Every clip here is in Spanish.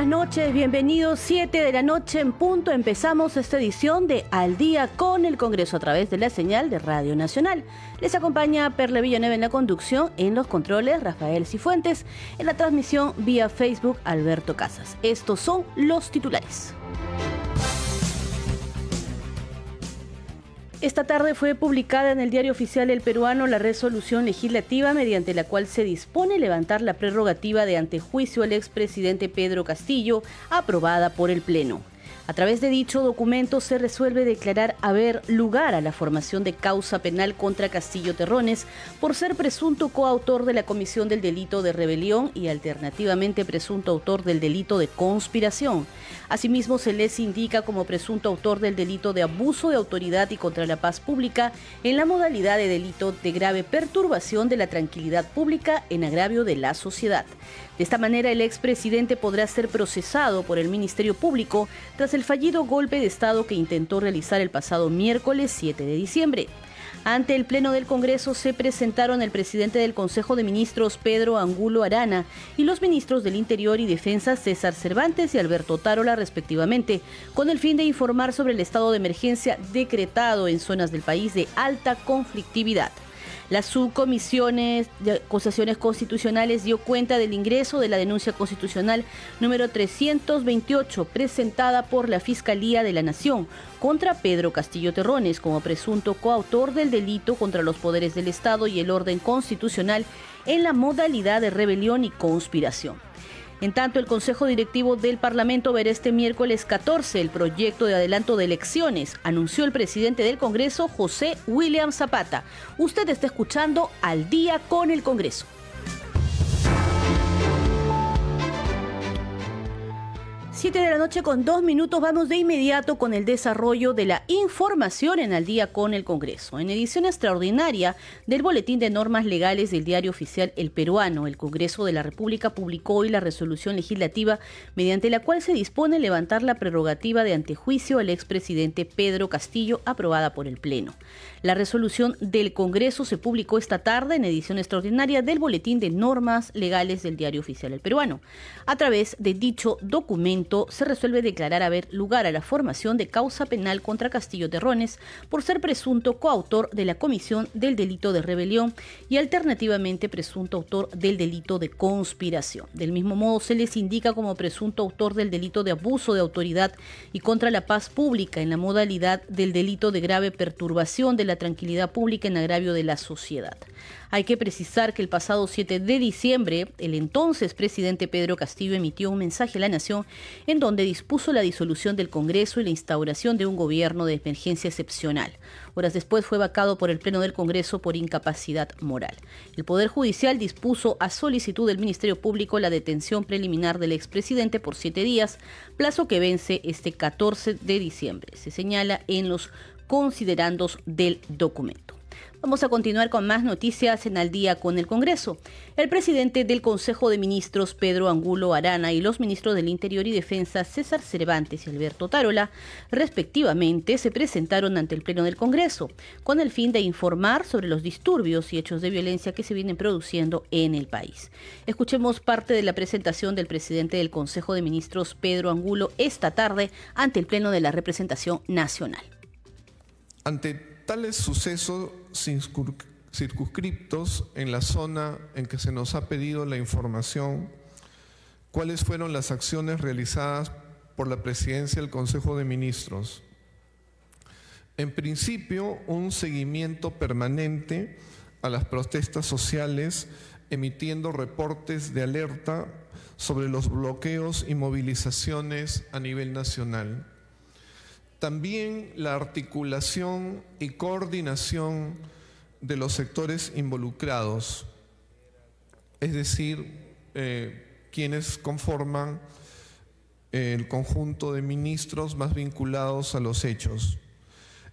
Buenas noches, bienvenidos. 7 de la noche en punto. Empezamos esta edición de Al Día con el Congreso a través de la señal de Radio Nacional. Les acompaña Perle Villanueva en la conducción, en los controles Rafael Cifuentes, en la transmisión vía Facebook Alberto Casas. Estos son los titulares. Esta tarde fue publicada en el diario oficial El Peruano la resolución legislativa mediante la cual se dispone levantar la prerrogativa de antejuicio al expresidente Pedro Castillo, aprobada por el Pleno. A través de dicho documento se resuelve declarar haber lugar a la formación de causa penal contra Castillo Terrones por ser presunto coautor de la comisión del delito de rebelión y alternativamente presunto autor del delito de conspiración. Asimismo, se les indica como presunto autor del delito de abuso de autoridad y contra la paz pública en la modalidad de delito de grave perturbación de la tranquilidad pública en agravio de la sociedad. De esta manera, el expresidente podrá ser procesado por el Ministerio Público tras el fallido golpe de Estado que intentó realizar el pasado miércoles 7 de diciembre. Ante el Pleno del Congreso se presentaron el presidente del Consejo de Ministros, Pedro Angulo Arana, y los ministros del Interior y Defensa, César Cervantes y Alberto Tarola, respectivamente, con el fin de informar sobre el estado de emergencia decretado en zonas del país de alta conflictividad. La subcomisión de acusaciones constitucionales dio cuenta del ingreso de la denuncia constitucional número 328 presentada por la Fiscalía de la Nación contra Pedro Castillo Terrones como presunto coautor del delito contra los poderes del Estado y el orden constitucional en la modalidad de rebelión y conspiración. En tanto, el Consejo Directivo del Parlamento verá este miércoles 14 el proyecto de adelanto de elecciones, anunció el presidente del Congreso, José William Zapata. Usted está escuchando al día con el Congreso. Siete de la noche con dos minutos vamos de inmediato con el desarrollo de la información en al día con el Congreso. En edición extraordinaria del Boletín de Normas Legales del Diario Oficial El Peruano, el Congreso de la República publicó hoy la resolución legislativa mediante la cual se dispone levantar la prerrogativa de antejuicio al expresidente Pedro Castillo aprobada por el Pleno. La resolución del Congreso se publicó esta tarde en edición extraordinaria del Boletín de Normas Legales del Diario Oficial El Peruano. A través de dicho documento se resuelve declarar haber lugar a la formación de causa penal contra Castillo Terrones por ser presunto coautor de la comisión del delito de rebelión y alternativamente presunto autor del delito de conspiración. Del mismo modo se les indica como presunto autor del delito de abuso de autoridad y contra la paz pública en la modalidad del delito de grave perturbación de la tranquilidad pública en agravio de la sociedad. Hay que precisar que el pasado 7 de diciembre, el entonces presidente Pedro Castillo emitió un mensaje a la Nación en donde dispuso la disolución del Congreso y la instauración de un gobierno de emergencia excepcional. Horas después fue vacado por el Pleno del Congreso por incapacidad moral. El Poder Judicial dispuso a solicitud del Ministerio Público la detención preliminar del expresidente por siete días, plazo que vence este 14 de diciembre. Se señala en los considerandos del documento. Vamos a continuar con más noticias en Al día con el Congreso. El presidente del Consejo de Ministros, Pedro Angulo Arana, y los ministros del Interior y Defensa, César Cervantes y Alberto Tarola, respectivamente, se presentaron ante el Pleno del Congreso, con el fin de informar sobre los disturbios y hechos de violencia que se vienen produciendo en el país. Escuchemos parte de la presentación del presidente del Consejo de Ministros, Pedro Angulo, esta tarde ante el Pleno de la Representación Nacional. Ante tales sucesos circunscriptos en la zona en que se nos ha pedido la información, cuáles fueron las acciones realizadas por la presidencia del Consejo de Ministros. En principio, un seguimiento permanente a las protestas sociales, emitiendo reportes de alerta sobre los bloqueos y movilizaciones a nivel nacional. También la articulación y coordinación de los sectores involucrados, es decir, eh, quienes conforman el conjunto de ministros más vinculados a los hechos.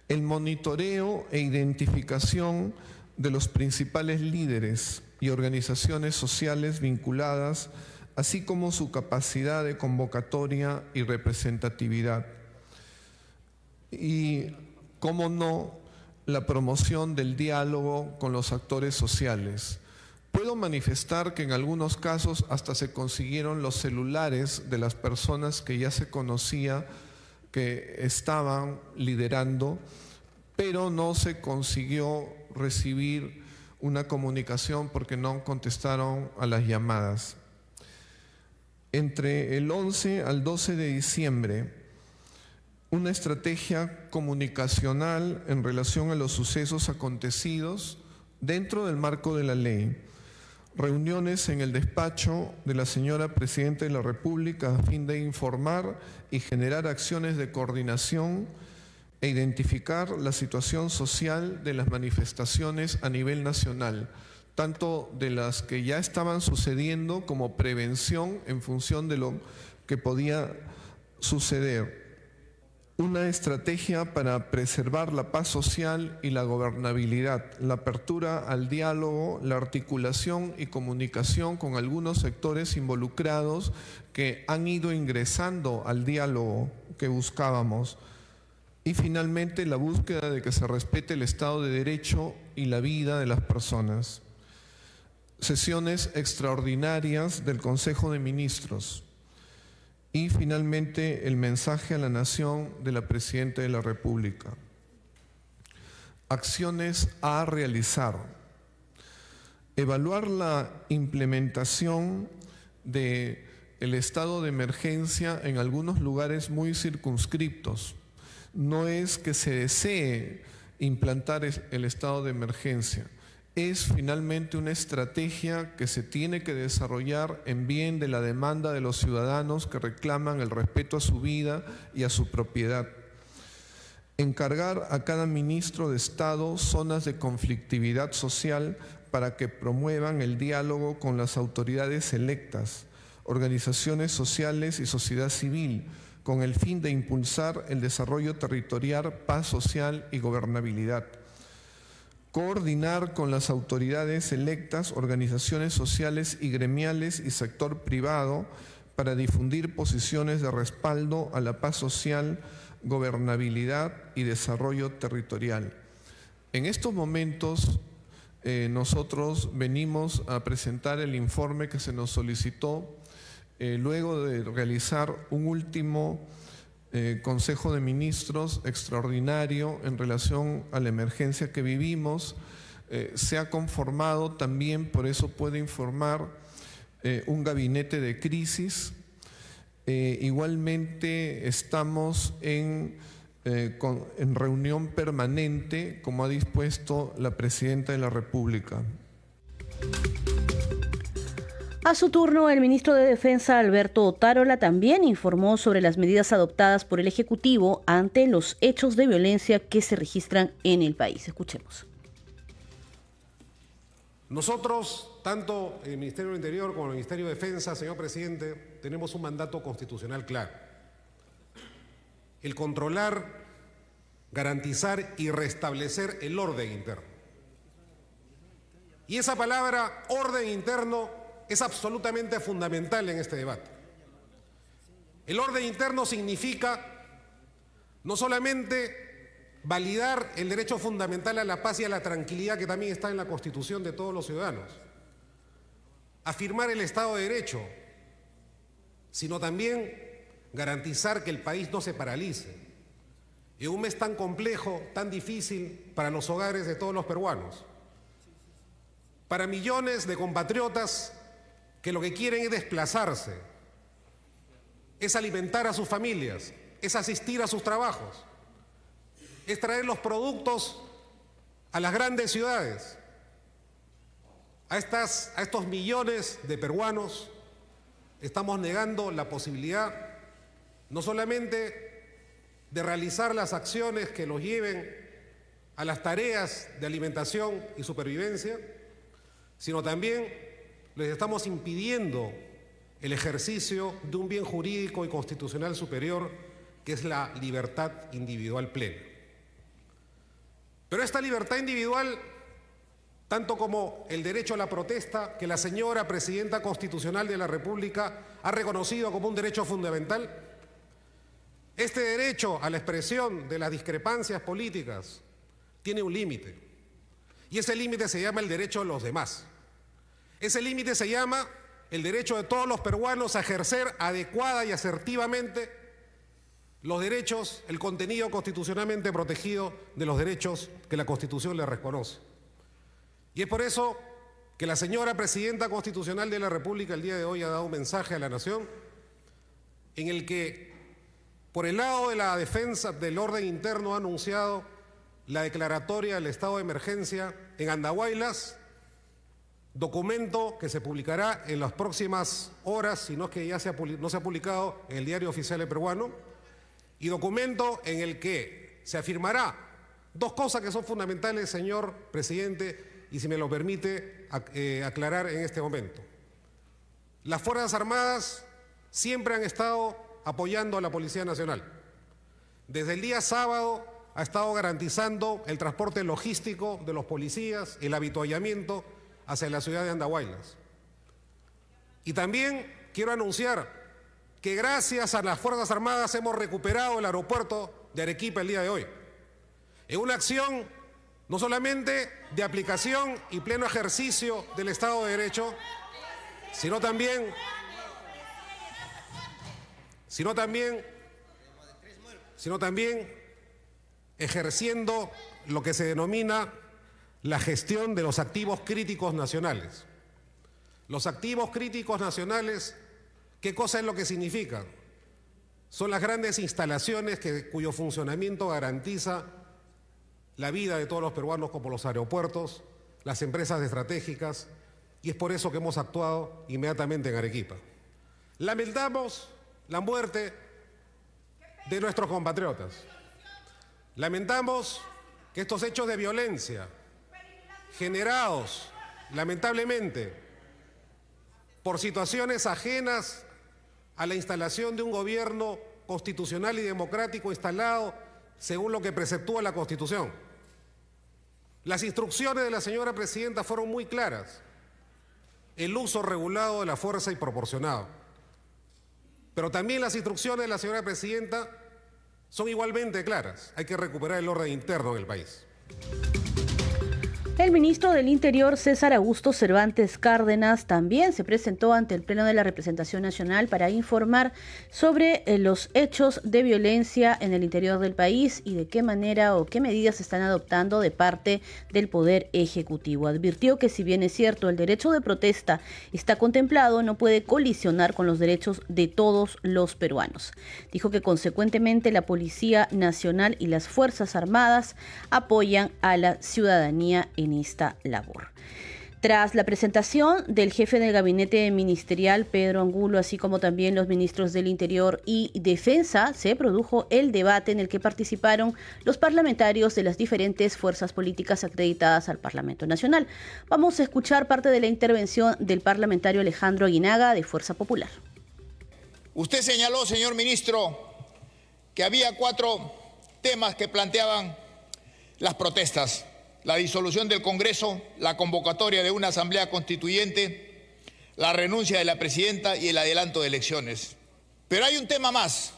El monitoreo e identificación de los principales líderes y organizaciones sociales vinculadas, así como su capacidad de convocatoria y representatividad. Y, cómo no, la promoción del diálogo con los actores sociales. Puedo manifestar que en algunos casos hasta se consiguieron los celulares de las personas que ya se conocía que estaban liderando, pero no se consiguió recibir una comunicación porque no contestaron a las llamadas. Entre el 11 al 12 de diciembre, una estrategia comunicacional en relación a los sucesos acontecidos dentro del marco de la ley. Reuniones en el despacho de la señora Presidenta de la República a fin de informar y generar acciones de coordinación e identificar la situación social de las manifestaciones a nivel nacional, tanto de las que ya estaban sucediendo como prevención en función de lo que podía suceder. Una estrategia para preservar la paz social y la gobernabilidad, la apertura al diálogo, la articulación y comunicación con algunos sectores involucrados que han ido ingresando al diálogo que buscábamos y finalmente la búsqueda de que se respete el Estado de Derecho y la vida de las personas. Sesiones extraordinarias del Consejo de Ministros. Y finalmente el mensaje a la nación de la Presidenta de la República. Acciones a realizar. Evaluar la implementación del el estado de emergencia en algunos lugares muy circunscriptos no es que se desee implantar el estado de emergencia, es finalmente una estrategia que se tiene que desarrollar en bien de la demanda de los ciudadanos que reclaman el respeto a su vida y a su propiedad. Encargar a cada ministro de Estado zonas de conflictividad social para que promuevan el diálogo con las autoridades electas, organizaciones sociales y sociedad civil, con el fin de impulsar el desarrollo territorial, paz social y gobernabilidad. Coordinar con las autoridades electas, organizaciones sociales y gremiales y sector privado para difundir posiciones de respaldo a la paz social, gobernabilidad y desarrollo territorial. En estos momentos eh, nosotros venimos a presentar el informe que se nos solicitó eh, luego de realizar un último eh, Consejo de Ministros extraordinario en relación a la emergencia que vivimos, eh, se ha conformado también, por eso puede informar, un gabinete de crisis. igualmente estamos en, en reunión permanente, como ha dispuesto la Presidenta de la República. A su turno, el ministro de Defensa, Alberto Otárola, también informó sobre las medidas adoptadas por el Ejecutivo ante los hechos de violencia que se registran en el país. Escuchemos. Nosotros, tanto el Ministerio del Interior como el Ministerio de Defensa, señor presidente, tenemos un mandato constitucional claro. El controlar, garantizar y restablecer el orden interno. Y esa palabra orden interno es absolutamente fundamental en este debate. El orden interno significa no solamente validar el derecho fundamental a la paz y a la tranquilidad que también está en la Constitución de todos los ciudadanos, afirmar el Estado de Derecho, sino también garantizar que el país no se paralice. En un mes tan complejo, tan difícil para los hogares de todos los peruanos, para millones de compatriotas que lo que quieren es desplazarse, es alimentar a sus familias, es asistir a sus trabajos, es traer los productos a las grandes ciudades. A, estas, a estos millones de peruanos estamos negando la posibilidad no solamente de realizar las acciones que los lleven a las tareas de alimentación y supervivencia, sino también les estamos impidiendo el ejercicio de un bien jurídico y constitucional superior que es la libertad individual plena. Pero esta libertad individual, tanto como el derecho a la protesta, que la señora Presidenta Constitucional de la República ha reconocido como un derecho fundamental, este derecho a la expresión de las discrepancias políticas tiene un límite. Y ese límite se llama el derecho de los demás. Ese límite se llama el derecho de todos los peruanos a ejercer adecuada y asertivamente los derechos, el contenido constitucionalmente protegido de los derechos que la Constitución le reconoce. Y es por eso que la señora Presidenta Constitucional de la República el día de hoy ha dado un mensaje a la Nación en el que, por el lado de la defensa del orden interno, ha anunciado la declaratoria del estado de emergencia en Andahuaylas, documento que se publicará en las próximas horas, si no es que ya no se ha publicado en el diario oficial peruano, y documento en el que se afirmará dos cosas que son fundamentales, señor presidente, y si me lo permite eh, aclarar en este momento. Las Fuerzas Armadas siempre han estado apoyando a la Policía Nacional. Desde el día sábado ha estado garantizando el transporte logístico de los policías, el habituallamiento hacia la ciudad de Andahuaylas. Y también quiero anunciar que gracias a las Fuerzas Armadas hemos recuperado el aeropuerto de Arequipa el día de hoy. En una acción no solamente de aplicación y pleno ejercicio del Estado de Derecho, sino también, sino también, sino también ejerciendo lo que se denomina la gestión de los activos críticos nacionales. Los activos críticos nacionales ¿Qué cosa es lo que significa? Son las grandes instalaciones que, cuyo funcionamiento garantiza la vida de todos los peruanos como los aeropuertos, las empresas estratégicas, y es por eso que hemos actuado inmediatamente en Arequipa. Lamentamos la muerte de nuestros compatriotas. Lamentamos que estos hechos de violencia generados, lamentablemente, por situaciones ajenas a la instalación de un gobierno constitucional y democrático instalado según lo que preceptúa la Constitución. Las instrucciones de la señora presidenta fueron muy claras. El uso regulado de la fuerza y proporcionado. Pero también las instrucciones de la señora presidenta son igualmente claras. Hay que recuperar el orden interno en el país. El ministro del Interior, César Augusto Cervantes Cárdenas, también se presentó ante el Pleno de la Representación Nacional para informar sobre eh, los hechos de violencia en el interior del país y de qué manera o qué medidas se están adoptando de parte del Poder Ejecutivo. Advirtió que si bien es cierto el derecho de protesta está contemplado, no puede colisionar con los derechos de todos los peruanos. Dijo que consecuentemente la Policía Nacional y las Fuerzas Armadas apoyan a la ciudadanía labor. Tras la presentación del jefe del gabinete ministerial, Pedro Angulo, así como también los ministros del Interior y Defensa, se produjo el debate en el que participaron los parlamentarios de las diferentes fuerzas políticas acreditadas al Parlamento Nacional. Vamos a escuchar parte de la intervención del parlamentario Alejandro Aguinaga de Fuerza Popular. Usted señaló, señor ministro, que había cuatro temas que planteaban las protestas la disolución del Congreso, la convocatoria de una asamblea constituyente, la renuncia de la presidenta y el adelanto de elecciones. Pero hay un tema más,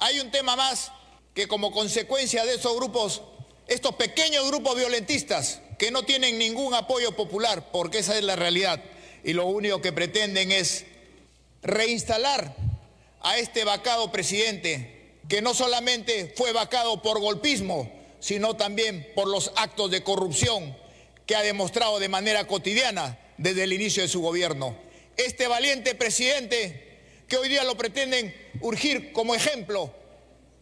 hay un tema más que como consecuencia de esos grupos, estos pequeños grupos violentistas que no tienen ningún apoyo popular, porque esa es la realidad, y lo único que pretenden es reinstalar a este vacado presidente, que no solamente fue vacado por golpismo, sino también por los actos de corrupción que ha demostrado de manera cotidiana desde el inicio de su gobierno. Este valiente presidente que hoy día lo pretenden urgir como ejemplo,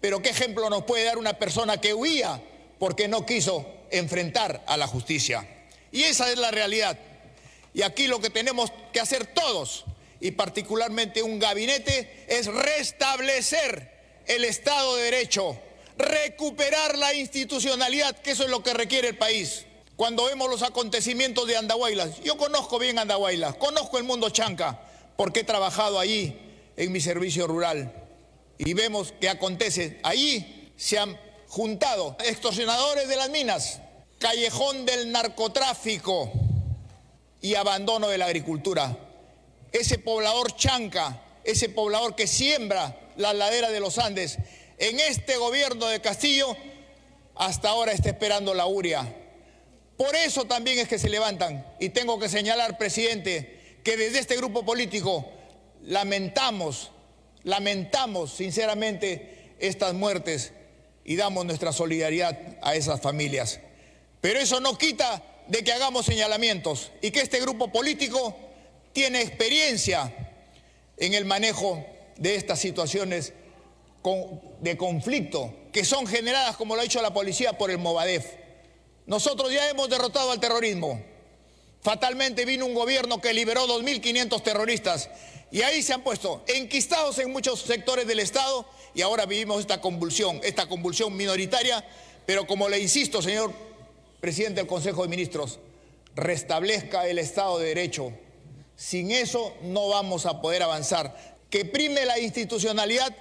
pero ¿qué ejemplo nos puede dar una persona que huía porque no quiso enfrentar a la justicia? Y esa es la realidad. Y aquí lo que tenemos que hacer todos, y particularmente un gabinete, es restablecer el Estado de Derecho recuperar la institucionalidad, que eso es lo que requiere el país. Cuando vemos los acontecimientos de Andahuaylas, yo conozco bien Andahuaylas, conozco el mundo chanca, porque he trabajado allí en mi servicio rural. Y vemos que acontece, allí se han juntado extorsionadores de las minas, callejón del narcotráfico y abandono de la agricultura. Ese poblador chanca, ese poblador que siembra la ladera de los Andes, en este gobierno de Castillo hasta ahora está esperando la URIA. Por eso también es que se levantan. Y tengo que señalar, presidente, que desde este grupo político lamentamos, lamentamos sinceramente estas muertes y damos nuestra solidaridad a esas familias. Pero eso no quita de que hagamos señalamientos y que este grupo político tiene experiencia en el manejo de estas situaciones de conflicto que son generadas, como lo ha dicho la policía, por el Movadef. Nosotros ya hemos derrotado al terrorismo. Fatalmente vino un gobierno que liberó 2.500 terroristas y ahí se han puesto enquistados en muchos sectores del Estado y ahora vivimos esta convulsión, esta convulsión minoritaria, pero como le insisto, señor presidente del Consejo de Ministros, restablezca el Estado de Derecho. Sin eso no vamos a poder avanzar. Que prime la institucionalidad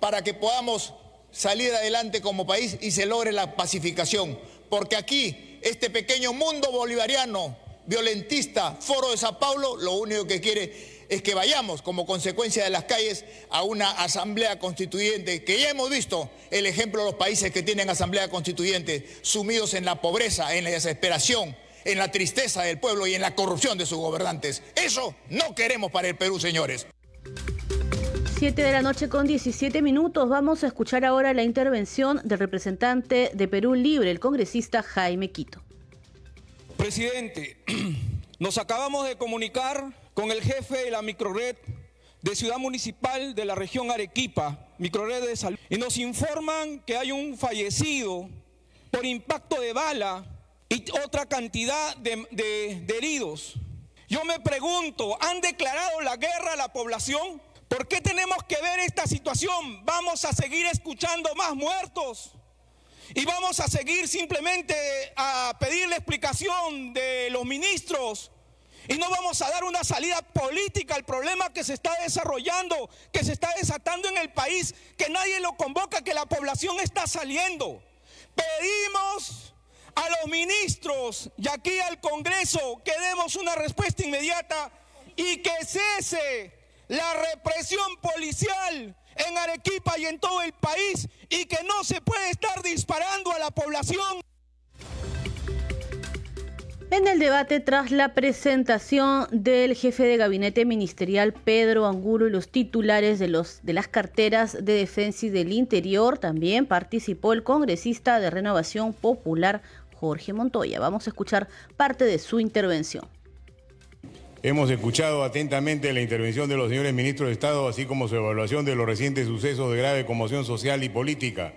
para que podamos salir adelante como país y se logre la pacificación. Porque aquí, este pequeño mundo bolivariano, violentista, foro de Sao Paulo, lo único que quiere es que vayamos como consecuencia de las calles a una asamblea constituyente, que ya hemos visto el ejemplo de los países que tienen asamblea constituyente, sumidos en la pobreza, en la desesperación, en la tristeza del pueblo y en la corrupción de sus gobernantes. Eso no queremos para el Perú, señores. 7 de la noche con 17 minutos. Vamos a escuchar ahora la intervención del representante de Perú Libre, el congresista Jaime Quito. Presidente, nos acabamos de comunicar con el jefe de la microred de Ciudad Municipal de la región Arequipa, microred de salud, y nos informan que hay un fallecido por impacto de bala y otra cantidad de, de heridos. Yo me pregunto, ¿han declarado la guerra a la población? ¿Por qué tenemos que ver esta situación? Vamos a seguir escuchando más muertos. Y vamos a seguir simplemente a pedir la explicación de los ministros. Y no vamos a dar una salida política al problema que se está desarrollando, que se está desatando en el país, que nadie lo convoca, que la población está saliendo. Pedimos a los ministros y aquí al Congreso que demos una respuesta inmediata y que cese la represión policial en Arequipa y en todo el país y que no se puede estar disparando a la población. En el debate tras la presentación del jefe de gabinete ministerial Pedro Angulo y los titulares de, los, de las carteras de defensa y del interior, también participó el congresista de Renovación Popular Jorge Montoya. Vamos a escuchar parte de su intervención. Hemos escuchado atentamente la intervención de los señores ministros de Estado, así como su evaluación de los recientes sucesos de grave conmoción social y política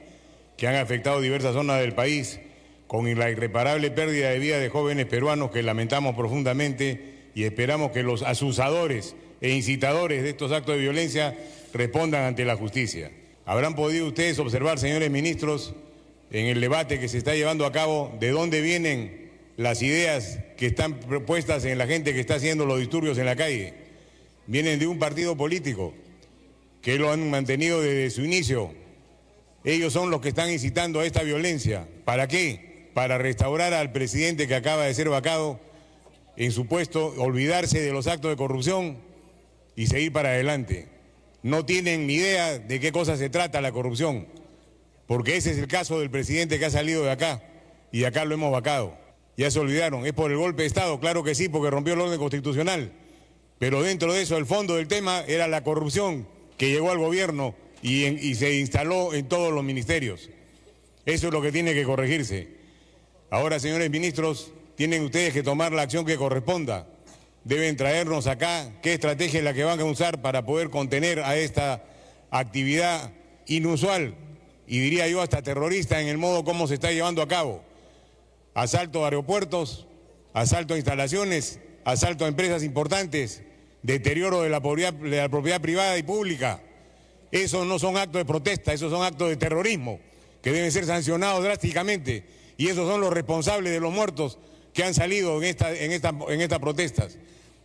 que han afectado diversas zonas del país, con la irreparable pérdida de vida de jóvenes peruanos que lamentamos profundamente y esperamos que los asusadores e incitadores de estos actos de violencia respondan ante la justicia. Habrán podido ustedes observar, señores ministros, en el debate que se está llevando a cabo, de dónde vienen las ideas que están propuestas en la gente que está haciendo los disturbios en la calle. Vienen de un partido político que lo han mantenido desde su inicio. Ellos son los que están incitando a esta violencia. ¿Para qué? Para restaurar al presidente que acaba de ser vacado en su puesto, olvidarse de los actos de corrupción y seguir para adelante. No tienen ni idea de qué cosa se trata la corrupción, porque ese es el caso del presidente que ha salido de acá y acá lo hemos vacado. Ya se olvidaron, es por el golpe de Estado, claro que sí, porque rompió el orden constitucional. Pero dentro de eso, el fondo del tema era la corrupción que llegó al gobierno y, se instaló en todos los ministerios. Eso es lo que tiene que corregirse. Ahora, señores ministros, tienen ustedes que tomar la acción que corresponda. Deben traernos acá qué estrategia es la que van a usar para poder contener a esta actividad inusual y diría yo hasta terrorista en el modo como se está llevando a cabo asalto a aeropuertos, asalto a instalaciones, asalto a empresas importantes, deterioro de la, propiedad privada y pública. Esos no son actos de protesta, esos son actos de terrorismo que deben ser sancionados drásticamente y esos son los responsables de los muertos que han salido en estas protestas.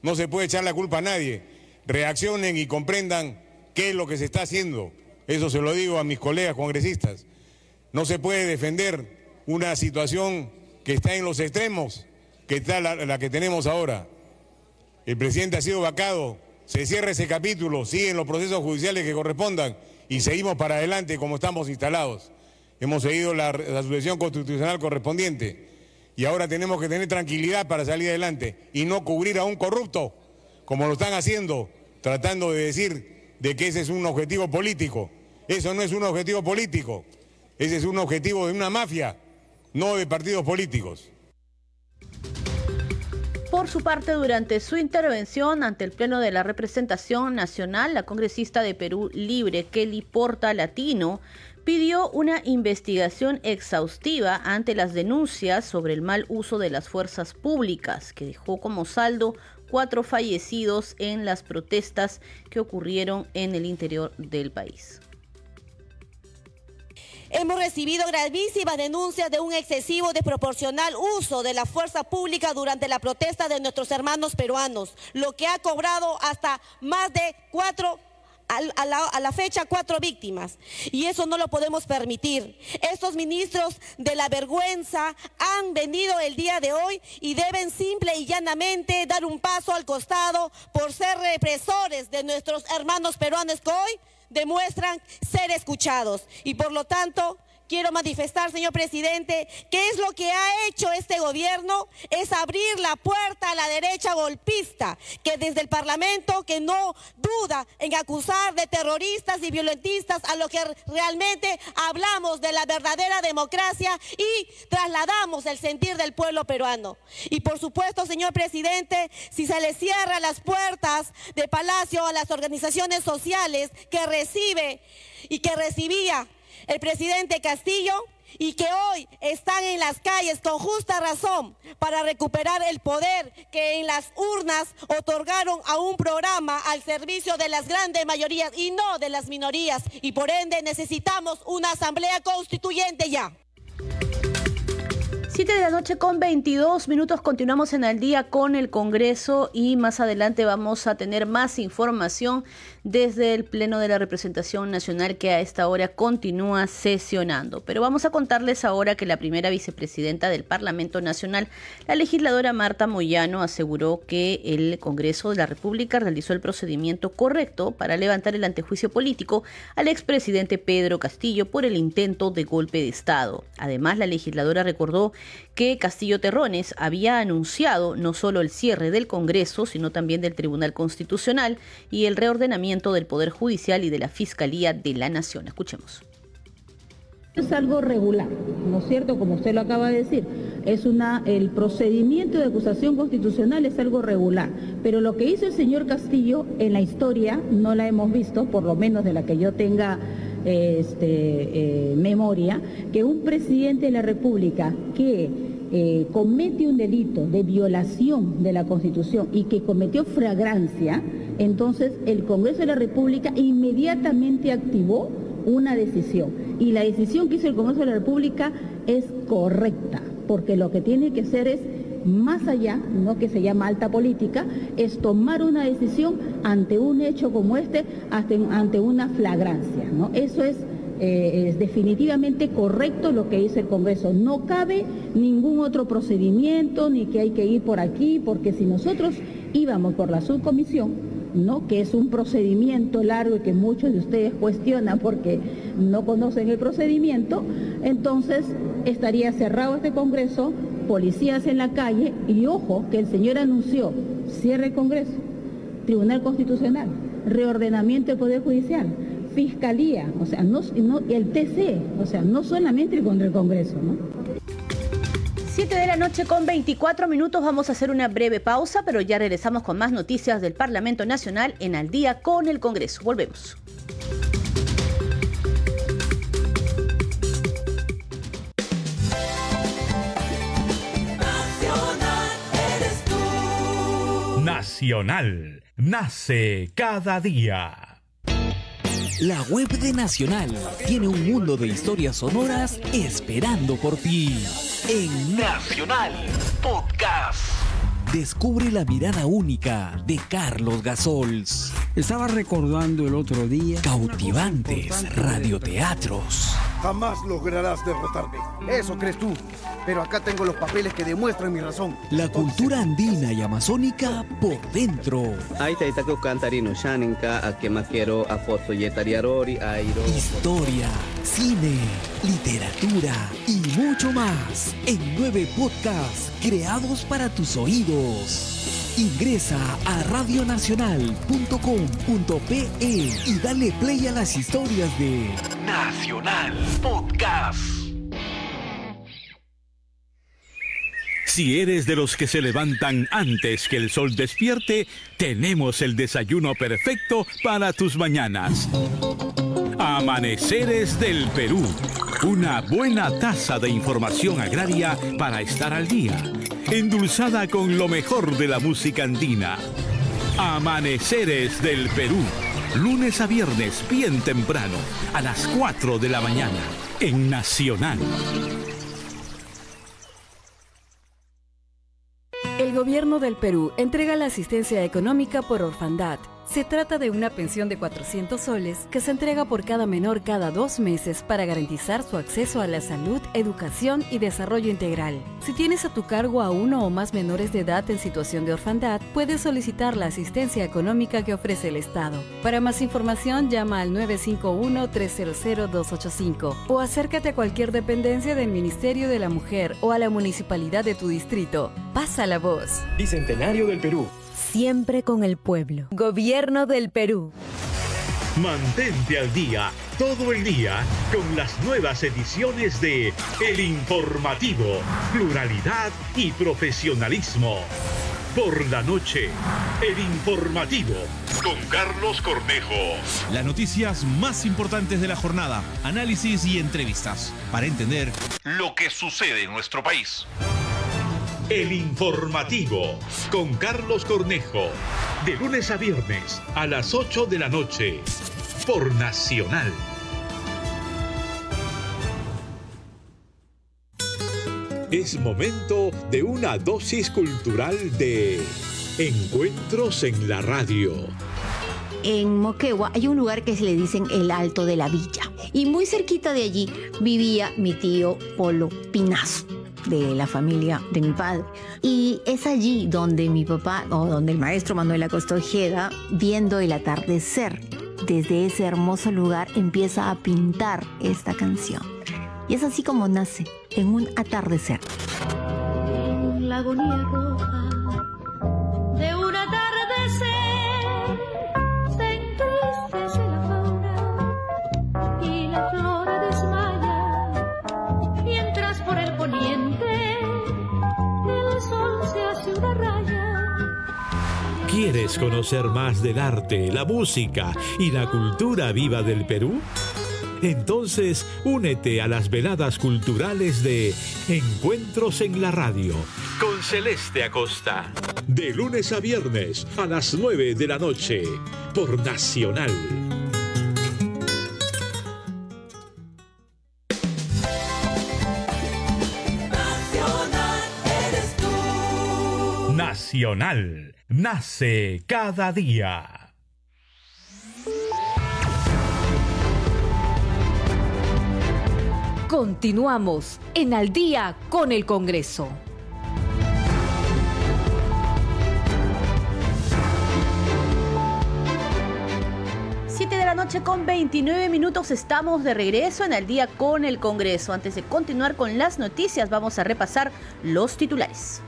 No se puede echar la culpa a nadie. Reaccionen y comprendan qué es lo que se está haciendo. Eso se lo digo a mis colegas congresistas. No se puede defender una situación que está en los extremos, que está la, que tenemos ahora. El presidente ha sido vacado, se cierra ese capítulo, siguen los procesos judiciales que correspondan y seguimos para adelante como estamos instalados. Hemos seguido la, la sucesión constitucional correspondiente y ahora tenemos que tener tranquilidad para salir adelante y no cubrir a un corrupto, como lo están haciendo, tratando de decir de que ese es un objetivo político. Eso no es un objetivo político, ese es un objetivo de una mafia, no de partidos políticos. Por su parte, durante su intervención ante el Pleno de la Representación Nacional, la congresista de Perú Libre, Kelly Porta Latino, pidió una investigación exhaustiva ante las denuncias sobre el mal uso de las fuerzas públicas, que dejó como saldo cuatro fallecidos en las protestas que ocurrieron en el interior del país. Hemos recibido gravísimas denuncias de un excesivo, desproporcional uso de la fuerza pública durante la protesta de nuestros hermanos peruanos, lo que ha cobrado hasta más de cuatro a la, fecha cuatro víctimas y eso no lo podemos permitir. Estos ministros de la vergüenza han venido el día de hoy y deben simple y llanamente dar un paso al costado por ser represores de nuestros hermanos peruanos que hoy demuestran ser escuchados. Y por lo tanto quiero manifestar, señor presidente, que es lo que ha hecho este gobierno, es abrir la puerta a la derecha golpista, que desde el Parlamento, que no duda en acusar de terroristas y violentistas a lo que realmente hablamos de la verdadera democracia y trasladamos el sentir del pueblo peruano. Y por supuesto, señor presidente, si se le cierra las puertas de Palacio a las organizaciones sociales que recibe y que recibía el presidente Castillo y que hoy están en las calles con justa razón para recuperar el poder que en las urnas otorgaron a un programa al servicio de las grandes mayorías y no de las minorías. Y por ende necesitamos una asamblea constituyente ya. 7 de la noche con 22 minutos continuamos en el día con el Congreso y más adelante vamos a tener más información desde el Pleno de la Representación Nacional que a esta hora continúa sesionando. Pero vamos a contarles ahora que la primera vicepresidenta del Parlamento Nacional, la legisladora Marta Moyano, aseguró que el Congreso de la República realizó el procedimiento correcto para levantar el antejuicio político al expresidente Pedro Castillo por el intento de golpe de Estado. Además, la legisladora recordó que Castillo Terrones había anunciado no solo el cierre del Congreso, sino también del Tribunal Constitucional y el reordenamiento del Poder Judicial y de la Fiscalía de la Nación. Escuchemos. Es algo regular, ¿no es cierto? Como usted lo acaba de decir, es una, el procedimiento de acusación constitucional es algo regular, pero lo que hizo el señor Castillo en la historia no la hemos visto, por lo menos de la que yo tenga este, eh, memoria, que un presidente de la República que eh, comete un delito de violación de la Constitución y que cometió fragrancia, entonces el Congreso de la República inmediatamente activó una decisión. Y la decisión que hizo el Congreso de la República es correcta, porque lo que tiene que hacer es más allá, no que se llama alta política, es tomar una decisión ante un hecho como este, ante una flagrancia. ¿no? Eso es eh, es definitivamente correcto lo que dice el Congreso. No cabe ningún otro procedimiento ni que hay que ir por aquí, porque si nosotros íbamos por la subcomisión, ¿no? que es un procedimiento largo y que muchos de ustedes cuestionan porque no conocen el procedimiento, entonces estaría cerrado este Congreso, policías en la calle y ojo que el señor anunció cierre el Congreso, Tribunal Constitucional, reordenamiento del Poder Judicial Fiscalía, o sea, no, el TC, o sea, no solamente contra el Congreso, ¿no? 7 de la noche con 24 minutos vamos a hacer una breve pausa, pero ya regresamos con más noticias del Parlamento Nacional en Al día con el Congreso. Volvemos. Nacional nace cada día. La web de Nacional tiene un mundo de historias sonoras esperando por ti. En Nacional Podcast. Descubre la mirada única de Carlos Gasols. Estaba recordando el otro día. Cautivantes radioteatros. Jamás lograrás derrotarme. Eso crees tú. Pero acá tengo los papeles que demuestran mi razón. La cultura andina y amazónica por dentro. Historia, cine, literatura y mucho más en nueve podcasts creados para tus oídos. Ingresa a radionacional.com.pe y dale play a las historias de Nacional Podcast. Si eres de los que se levantan antes que el sol despierte, tenemos el desayuno perfecto para tus mañanas. Amaneceres del Perú. Una buena taza de información agraria para estar al día. Endulzada con lo mejor de la música andina. Amaneceres del Perú. Lunes a viernes, bien temprano, a las 4 de la mañana, en Nacional. El gobierno del Perú entrega la asistencia económica por orfandad. Se trata de una pensión de 400 soles que se entrega por cada menor cada dos meses para garantizar su acceso a la salud, educación y desarrollo integral. Si tienes a tu cargo a uno o más menores de edad en situación de orfandad, puedes solicitar la asistencia económica que ofrece el Estado. Para más información, llama al 951-300-285 o acércate a cualquier dependencia del Ministerio de la Mujer o a la municipalidad de tu distrito. Pasa la voz. Bicentenario del Perú. Siempre con el pueblo. Gobierno del Perú. Mantente al día todo el día con las nuevas ediciones de El Informativo, Pluralidad y Profesionalismo. Por la noche, El Informativo con Carlos Cornejo. Las noticias más importantes de la jornada, análisis y entrevistas para entender lo que sucede en nuestro país. El Informativo con Carlos Cornejo. De lunes a viernes a las 8 de la noche. Por Nacional. Es momento de una dosis cultural de Encuentros en la Radio. En Moquegua hay un lugar que se le dicen el Alto de la Villa. Y muy cerquita de allí vivía mi tío Polo Pinazo de la familia de mi padre. Y es allí donde mi papá, o donde el maestro Manuel Acosta Ojeda, viendo el atardecer, desde ese hermoso lugar empieza a pintar esta canción. Y es así como nace, en un atardecer. En roja ¿Quieres conocer más del arte, la música y la cultura viva del Perú? Entonces, únete a las veladas culturales de Encuentros en la Radio con Celeste Acosta. De lunes a viernes a las 9 de la noche por Nacional. Nacional. Nace cada día. Continuamos en Al día con el Congreso. Siete de la noche con 29 minutos estamos de regreso en Al día con el Congreso. Antes de continuar con las noticias vamos a repasar los titulares.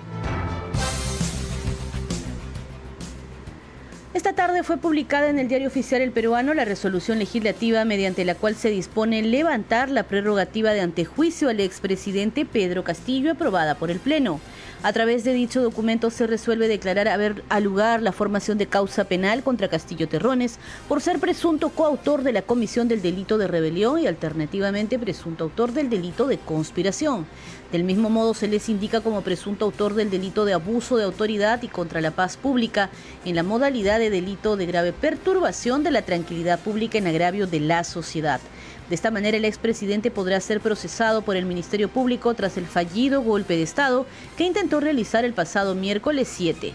Esta tarde fue publicada en el diario oficial El Peruano la resolución legislativa mediante la cual se dispone levantar la prerrogativa de antejuicio al expresidente Pedro Castillo aprobada por el Pleno. A través de dicho documento se resuelve declarar haber al lugar la formación de causa penal contra Castillo Terrones por ser presunto coautor de la comisión del delito de rebelión y alternativamente presunto autor del delito de conspiración. Del mismo modo, se les indica como presunto autor del delito de abuso de autoridad y contra la paz pública en la modalidad de delito de grave perturbación de la tranquilidad pública en agravio de la sociedad. De esta manera, el expresidente podrá ser procesado por el Ministerio Público tras el fallido golpe de Estado que intentó realizar el pasado miércoles 7.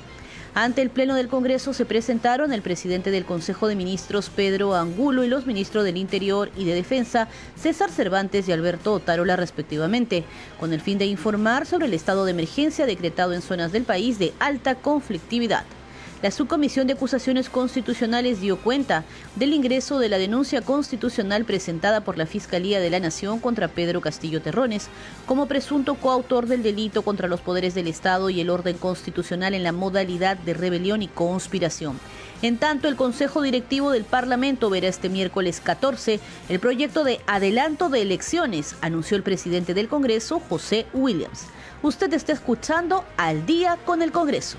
Ante el Pleno del Congreso se presentaron el presidente del Consejo de Ministros, Pedro Angulo, y los ministros del Interior y de Defensa, César Cervantes y Alberto Otárola, respectivamente, con el fin de informar sobre el estado de emergencia decretado en zonas del país de alta conflictividad. La Subcomisión de Acusaciones Constitucionales dio cuenta del ingreso de la denuncia constitucional presentada por la Fiscalía de la Nación contra Pedro Castillo Terrones como presunto coautor del delito contra los poderes del Estado y el orden constitucional en la modalidad de rebelión y conspiración. En tanto, el Consejo Directivo del Parlamento verá este miércoles 14 el proyecto de adelanto de elecciones, anunció el presidente del Congreso, José Williams. Usted está escuchando al día con el Congreso.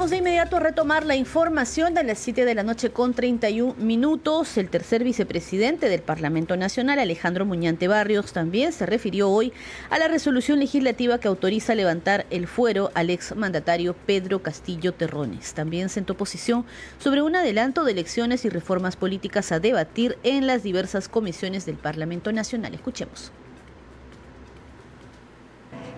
Vamos de inmediato a retomar la información de las 7 de la noche con 31 minutos. El tercer vicepresidente del Parlamento Nacional, Alejandro Muñante Barrios, también se refirió hoy a la resolución legislativa que autoriza levantar el fuero al exmandatario Pedro Castillo Terrones. También sentó posición sobre un adelanto de elecciones y reformas políticas a debatir en las diversas comisiones del Parlamento Nacional. Escuchemos.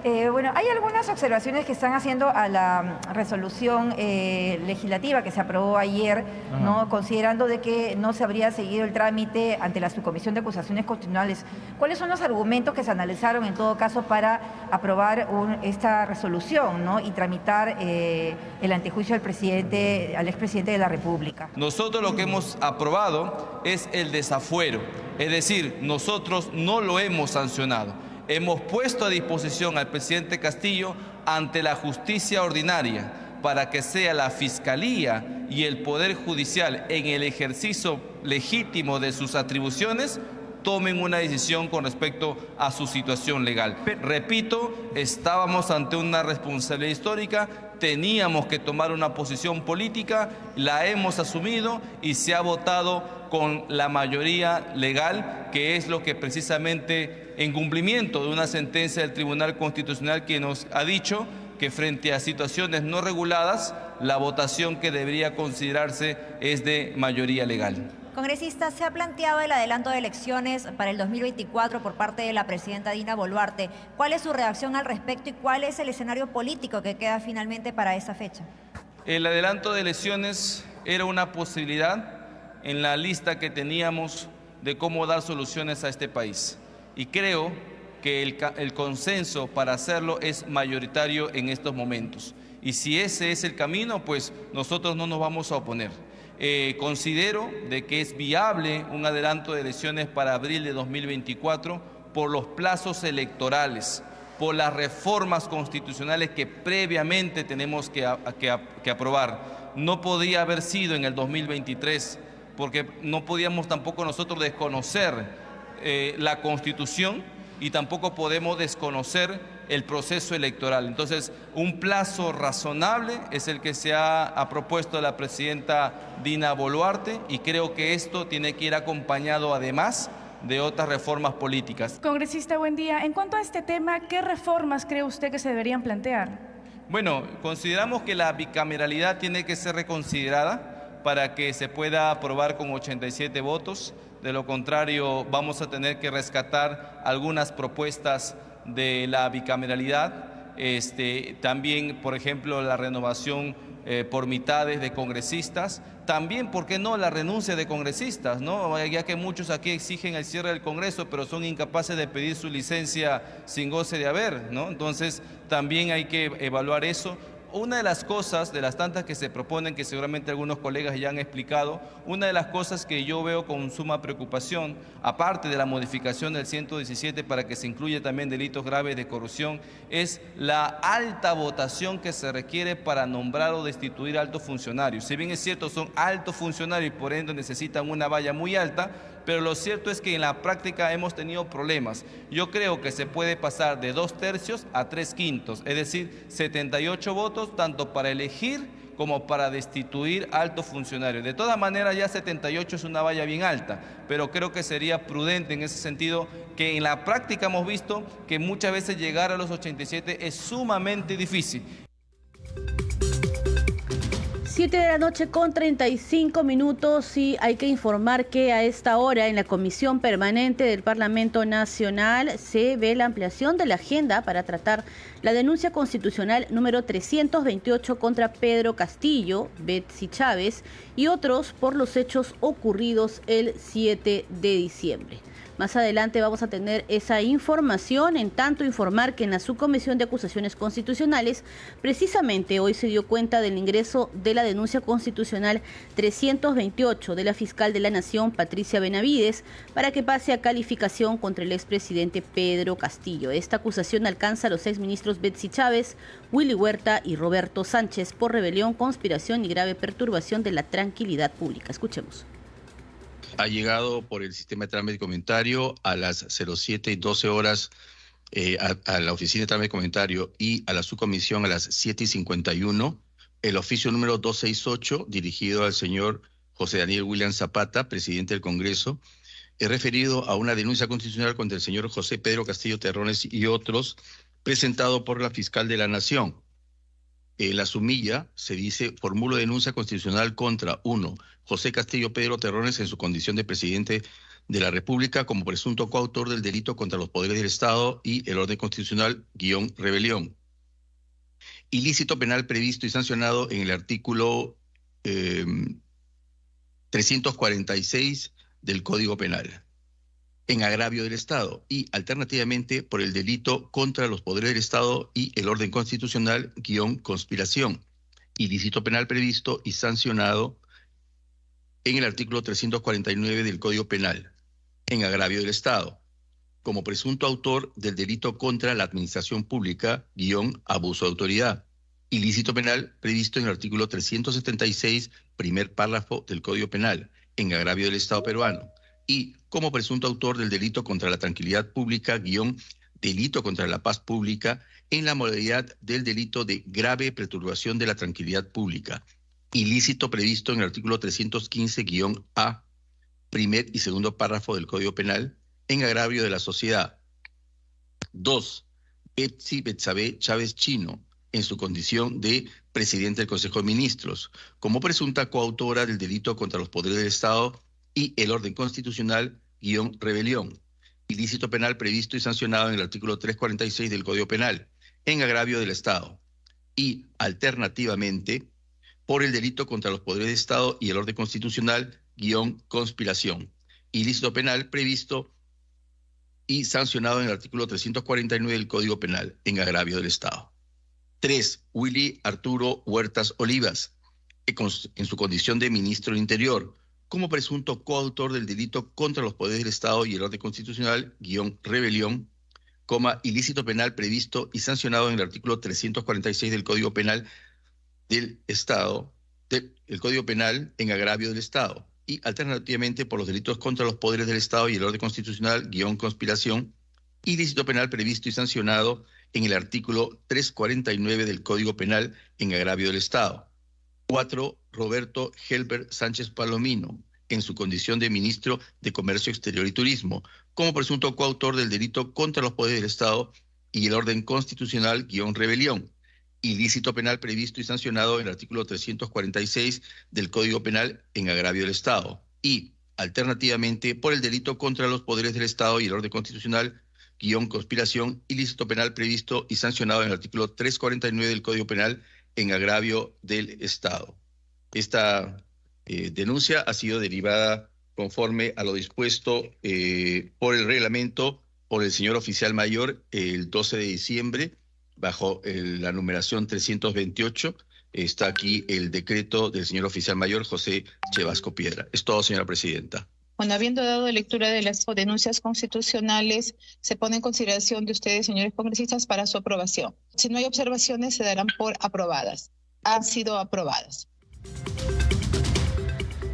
Eh, bueno, hay algunas observaciones que están haciendo a la mm, resolución eh, legislativa que se aprobó ayer, ¿no? considerando de que no se habría seguido el trámite ante la Subcomisión de Acusaciones Constitucionales. ¿Cuáles son los argumentos que se analizaron en todo caso para aprobar esta resolución ¿no? y tramitar eh, el antejuicio al presidente, al expresidente de la República? Nosotros lo que hemos aprobado es el desafuero, es decir, nosotros no lo hemos sancionado hemos puesto a disposición al presidente Castillo ante la justicia ordinaria para que sea la Fiscalía y el Poder Judicial en el ejercicio legítimo de sus atribuciones tomen una decisión con respecto a su situación legal. Repito, estábamos ante una responsabilidad histórica, teníamos que tomar una posición política, la hemos asumido y se ha votado con la mayoría legal, que es lo que precisamente en cumplimiento de una sentencia del Tribunal Constitucional que nos ha dicho que frente a situaciones no reguladas, la votación que debería considerarse es de mayoría legal. Congresista, se ha planteado el adelanto de elecciones para el 2024 por parte de la presidenta Dina Boluarte. ¿Cuál es su reacción al respecto y cuál es el escenario político que queda finalmente para esa fecha? El adelanto de elecciones era una posibilidad en la lista que teníamos de cómo dar soluciones a este país y creo que el, consenso para hacerlo es mayoritario en estos momentos. Y si ese es el camino, pues nosotros no nos vamos a oponer. Eh, considero de que es viable un adelanto de elecciones para abril de 2024 por los plazos electorales, por las reformas constitucionales que previamente tenemos que, que aprobar. No podía haber sido en el 2023 porque no podíamos tampoco nosotros desconocer eh, la constitución y tampoco podemos desconocer el proceso electoral. Entonces, un plazo razonable es el que se ha, propuesto la presidenta Dina Boluarte y creo que esto tiene que ir acompañado además de otras reformas políticas. Congresista, buen día. En cuanto a este tema, ¿qué reformas cree usted que se deberían plantear? Bueno, consideramos que la bicameralidad tiene que ser reconsiderada para que se pueda aprobar con 87 votos. De lo contrario, vamos a tener que rescatar algunas propuestas de la bicameralidad. Este, también, por ejemplo, la renovación eh, por mitades de congresistas. También, ¿por qué no?, la renuncia de congresistas, ¿no? Ya que muchos aquí exigen el cierre del Congreso, pero son incapaces de pedir su licencia sin goce de haber, ¿no? Entonces, también hay que evaluar eso una de las cosas, de las tantas que se proponen, que seguramente algunos colegas ya han explicado, una de las cosas que yo veo con suma preocupación, aparte de la modificación del 117 para que se incluya también delitos graves de corrupción, es la alta votación que se requiere para nombrar o destituir altos funcionarios. Si bien es cierto, son altos funcionarios y por ende necesitan una valla muy alta, pero lo cierto es que en la práctica hemos tenido problemas. Yo creo que se puede pasar de dos tercios a tres quintos, es decir, 78 votos tanto para elegir como para destituir altos funcionarios. De todas maneras, ya 78 es una valla bien alta, pero creo que sería prudente en ese sentido que en la práctica hemos visto que muchas veces llegar a los 87 es sumamente difícil. 7 de la noche con 35 minutos y hay que informar que a esta hora en la Comisión Permanente del Parlamento Nacional se ve la ampliación de la agenda para tratar la denuncia constitucional número 328 contra Pedro Castillo, Betsy Chávez y otros por los hechos ocurridos el 7 de diciembre. Más adelante vamos a tener esa información, en tanto informar que en la subcomisión de acusaciones constitucionales, precisamente hoy se dio cuenta del ingreso de la denuncia constitucional 328 de la fiscal de la Nación, Patricia Benavides, para que pase a calificación contra el expresidente Pedro Castillo. Esta acusación alcanza a los exministros Betsy Chávez, Willy Huerta y Roberto Sánchez por rebelión, conspiración y grave perturbación de la tranquilidad pública. Escuchemos ha llegado por el sistema de trámite comentario a las 07 y 12 horas eh, a, la oficina de trámite comentario y a la subcomisión a las 7 y 51 el oficio número 268 dirigido al señor José Daniel William Zapata, presidente del Congreso, es referido a una denuncia constitucional contra el señor José Pedro Castillo Terrones y otros presentado por la fiscal de la Nación. En la sumilla se dice, formulo denuncia constitucional contra, uno, José Castillo Pedro Terrones en su condición de presidente de la República como presunto coautor del delito contra los poderes del Estado y el orden constitucional guion rebelión. Ilícito penal previsto y sancionado en el artículo 346 eh, del Código Penal en agravio del Estado y alternativamente por el delito contra los poderes del Estado y el orden constitucional guion conspiración, ilícito penal previsto y sancionado en el artículo 349 del Código Penal, en agravio del Estado, como presunto autor del delito contra la administración pública guion abuso de autoridad, ilícito penal previsto en el artículo 376, primer párrafo del Código Penal, en agravio del Estado peruano y como presunto autor del delito contra la tranquilidad pública, guion delito contra la paz pública, en la modalidad del delito de grave perturbación de la tranquilidad pública, ilícito previsto en el artículo 315-A, primer y segundo párrafo del Código Penal, en agravio de la sociedad. Dos, Betsy Betsabe Chávez Chino, en su condición de presidente del Consejo de Ministros, como presunta coautora del delito contra los poderes del Estado y el orden constitucional guion rebelión, ilícito penal previsto y sancionado en el artículo 346 del Código Penal, en agravio del Estado, y alternativamente por el delito contra los poderes de Estado y el orden constitucional guion conspiración, ilícito penal previsto y sancionado en el artículo 349 del Código Penal, en agravio del Estado. Tres, Willy Arturo Huertas Olivas, en su condición de ministro del Interior, como presunto coautor del delito contra los poderes del Estado y el orden constitucional, guion rebelión, coma, ilícito penal previsto y sancionado en el artículo 346 del Código Penal del Estado, del Código Penal en agravio del Estado, y alternativamente por los delitos contra los poderes del Estado y el orden constitucional, guion conspiración, ilícito penal previsto y sancionado en el artículo 349 del Código Penal en agravio del Estado. Cuatro, Roberto Helber Sánchez Palomino, en su condición de ministro de Comercio Exterior y Turismo, como presunto coautor del delito contra los poderes del Estado y el orden constitucional guion rebelión, ilícito penal previsto y sancionado en el artículo 346 del Código Penal en agravio del Estado, y, alternativamente, por el delito contra los poderes del Estado y el orden constitucional guion conspiración, ilícito penal previsto y sancionado en el artículo 349 del Código Penal en agravio del Estado. Esta eh, denuncia ha sido derivada conforme a lo dispuesto eh, por el reglamento por el señor oficial mayor el 12 de diciembre bajo la numeración 328. Está aquí el decreto del señor oficial mayor José Chevasco Piedra. Es todo, señora presidenta. Bueno, habiendo dado lectura de las denuncias constitucionales, se pone en consideración de ustedes, señores congresistas, para su aprobación. Si no hay observaciones, se darán por aprobadas. Han sido aprobadas.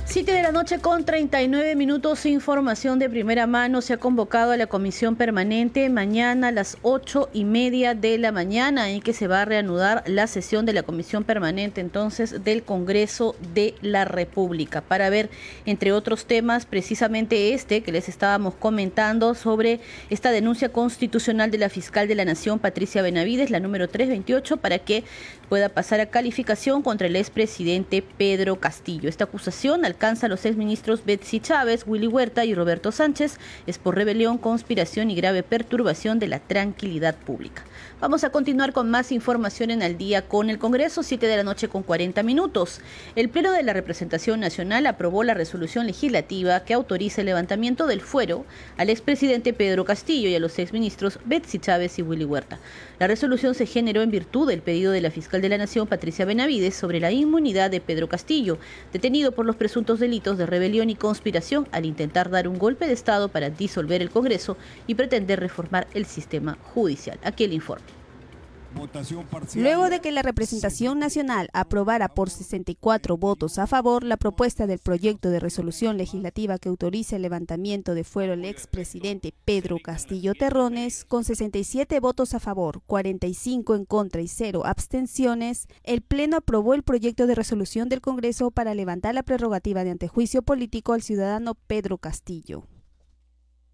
7 de la noche con 39 minutos, información de primera mano. Se ha convocado a la comisión permanente mañana a las 8 y media de la mañana en que se va a reanudar la sesión de la comisión permanente entonces del Congreso de la República para ver, entre otros temas, precisamente este que les estábamos comentando sobre esta denuncia constitucional de la fiscal de la Nación, Patricia Benavides, la número 328, para que pueda pasar a calificación contra el expresidente Pedro Castillo. Esta acusación alcanza a los exministros Betsy Chávez, Willy Huerta y Roberto Sánchez es por rebelión, conspiración y grave perturbación de la tranquilidad pública. Vamos a continuar con más información en al día con el Congreso, 7 de la noche con 40 minutos. El Pleno de la Representación Nacional aprobó la resolución legislativa que autoriza el levantamiento del fuero al expresidente Pedro Castillo y a los exministros Betsy Chávez y Willy Huerta. La resolución se generó en virtud del pedido de la fiscal de la Nación, Patricia Benavides, sobre la inmunidad de Pedro Castillo, detenido por los presuntos delitos de rebelión y conspiración al intentar dar un golpe de Estado para disolver el Congreso y pretender reformar el sistema judicial. Aquí el informe. Luego de que la representación nacional aprobara por 64 votos a favor la propuesta del proyecto de resolución legislativa que autoriza el levantamiento de fuero al expresidente Pedro Castillo Terrones, con 67 votos a favor, 45 en contra y 0 abstenciones, el Pleno aprobó el proyecto de resolución del Congreso para levantar la prerrogativa de antejuicio político al ciudadano Pedro Castillo.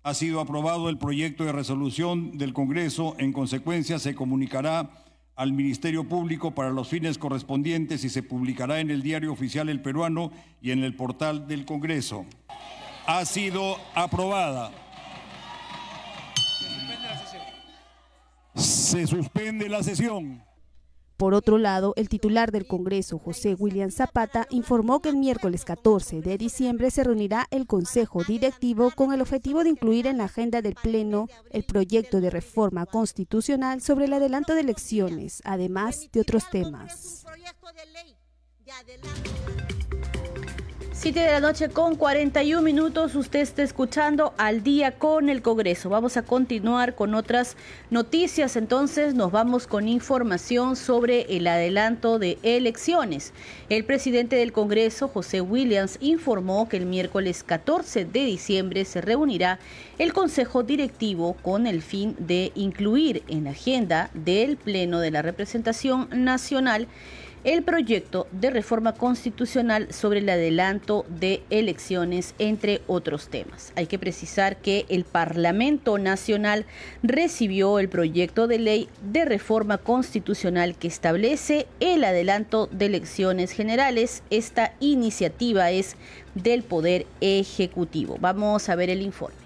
Ha sido aprobado el proyecto de resolución del Congreso. En consecuencia, se comunicará al Ministerio Público para los fines correspondientes y se publicará en el Diario Oficial El Peruano y en el portal del Congreso. Ha sido aprobada. Se suspende la sesión. Por otro lado, el titular del Congreso, José William Zapata, informó que el miércoles 14 de diciembre se reunirá el Consejo Directivo con el objetivo de incluir en la agenda del Pleno el proyecto de reforma constitucional sobre el adelanto de elecciones, además de otros temas. 7 de la noche con 41 minutos, usted está escuchando al día con el Congreso. Vamos a continuar con otras noticias, entonces nos vamos con información sobre el adelanto de elecciones. El presidente del Congreso, José Williams, informó que el miércoles 14 de diciembre se reunirá el Consejo Directivo con el fin de incluir en la agenda del Pleno de la Representación Nacional el proyecto de reforma constitucional sobre el adelanto de elecciones, entre otros temas. Hay que precisar que el Parlamento Nacional recibió el proyecto de ley de reforma constitucional que establece el adelanto de elecciones generales. Esta iniciativa es del Poder Ejecutivo. Vamos a ver el informe.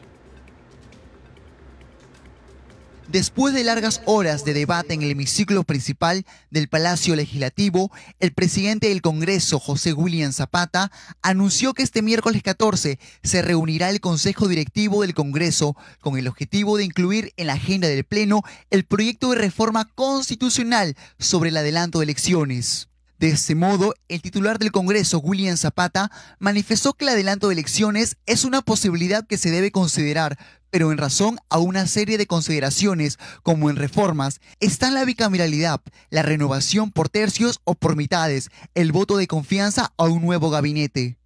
Después de largas horas de debate en el hemiciclo principal del Palacio Legislativo, el presidente del Congreso, José William Zapata, anunció que este miércoles 14 se reunirá el Consejo Directivo del Congreso con el objetivo de incluir en la agenda del Pleno el proyecto de reforma constitucional sobre el adelanto de elecciones. De este modo, el titular del Congreso, William Zapata, manifestó que el adelanto de elecciones es una posibilidad que se debe considerar, pero en razón a una serie de consideraciones, como en reformas, están la bicameralidad, la renovación por tercios o por mitades, el voto de confianza a un nuevo gabinete.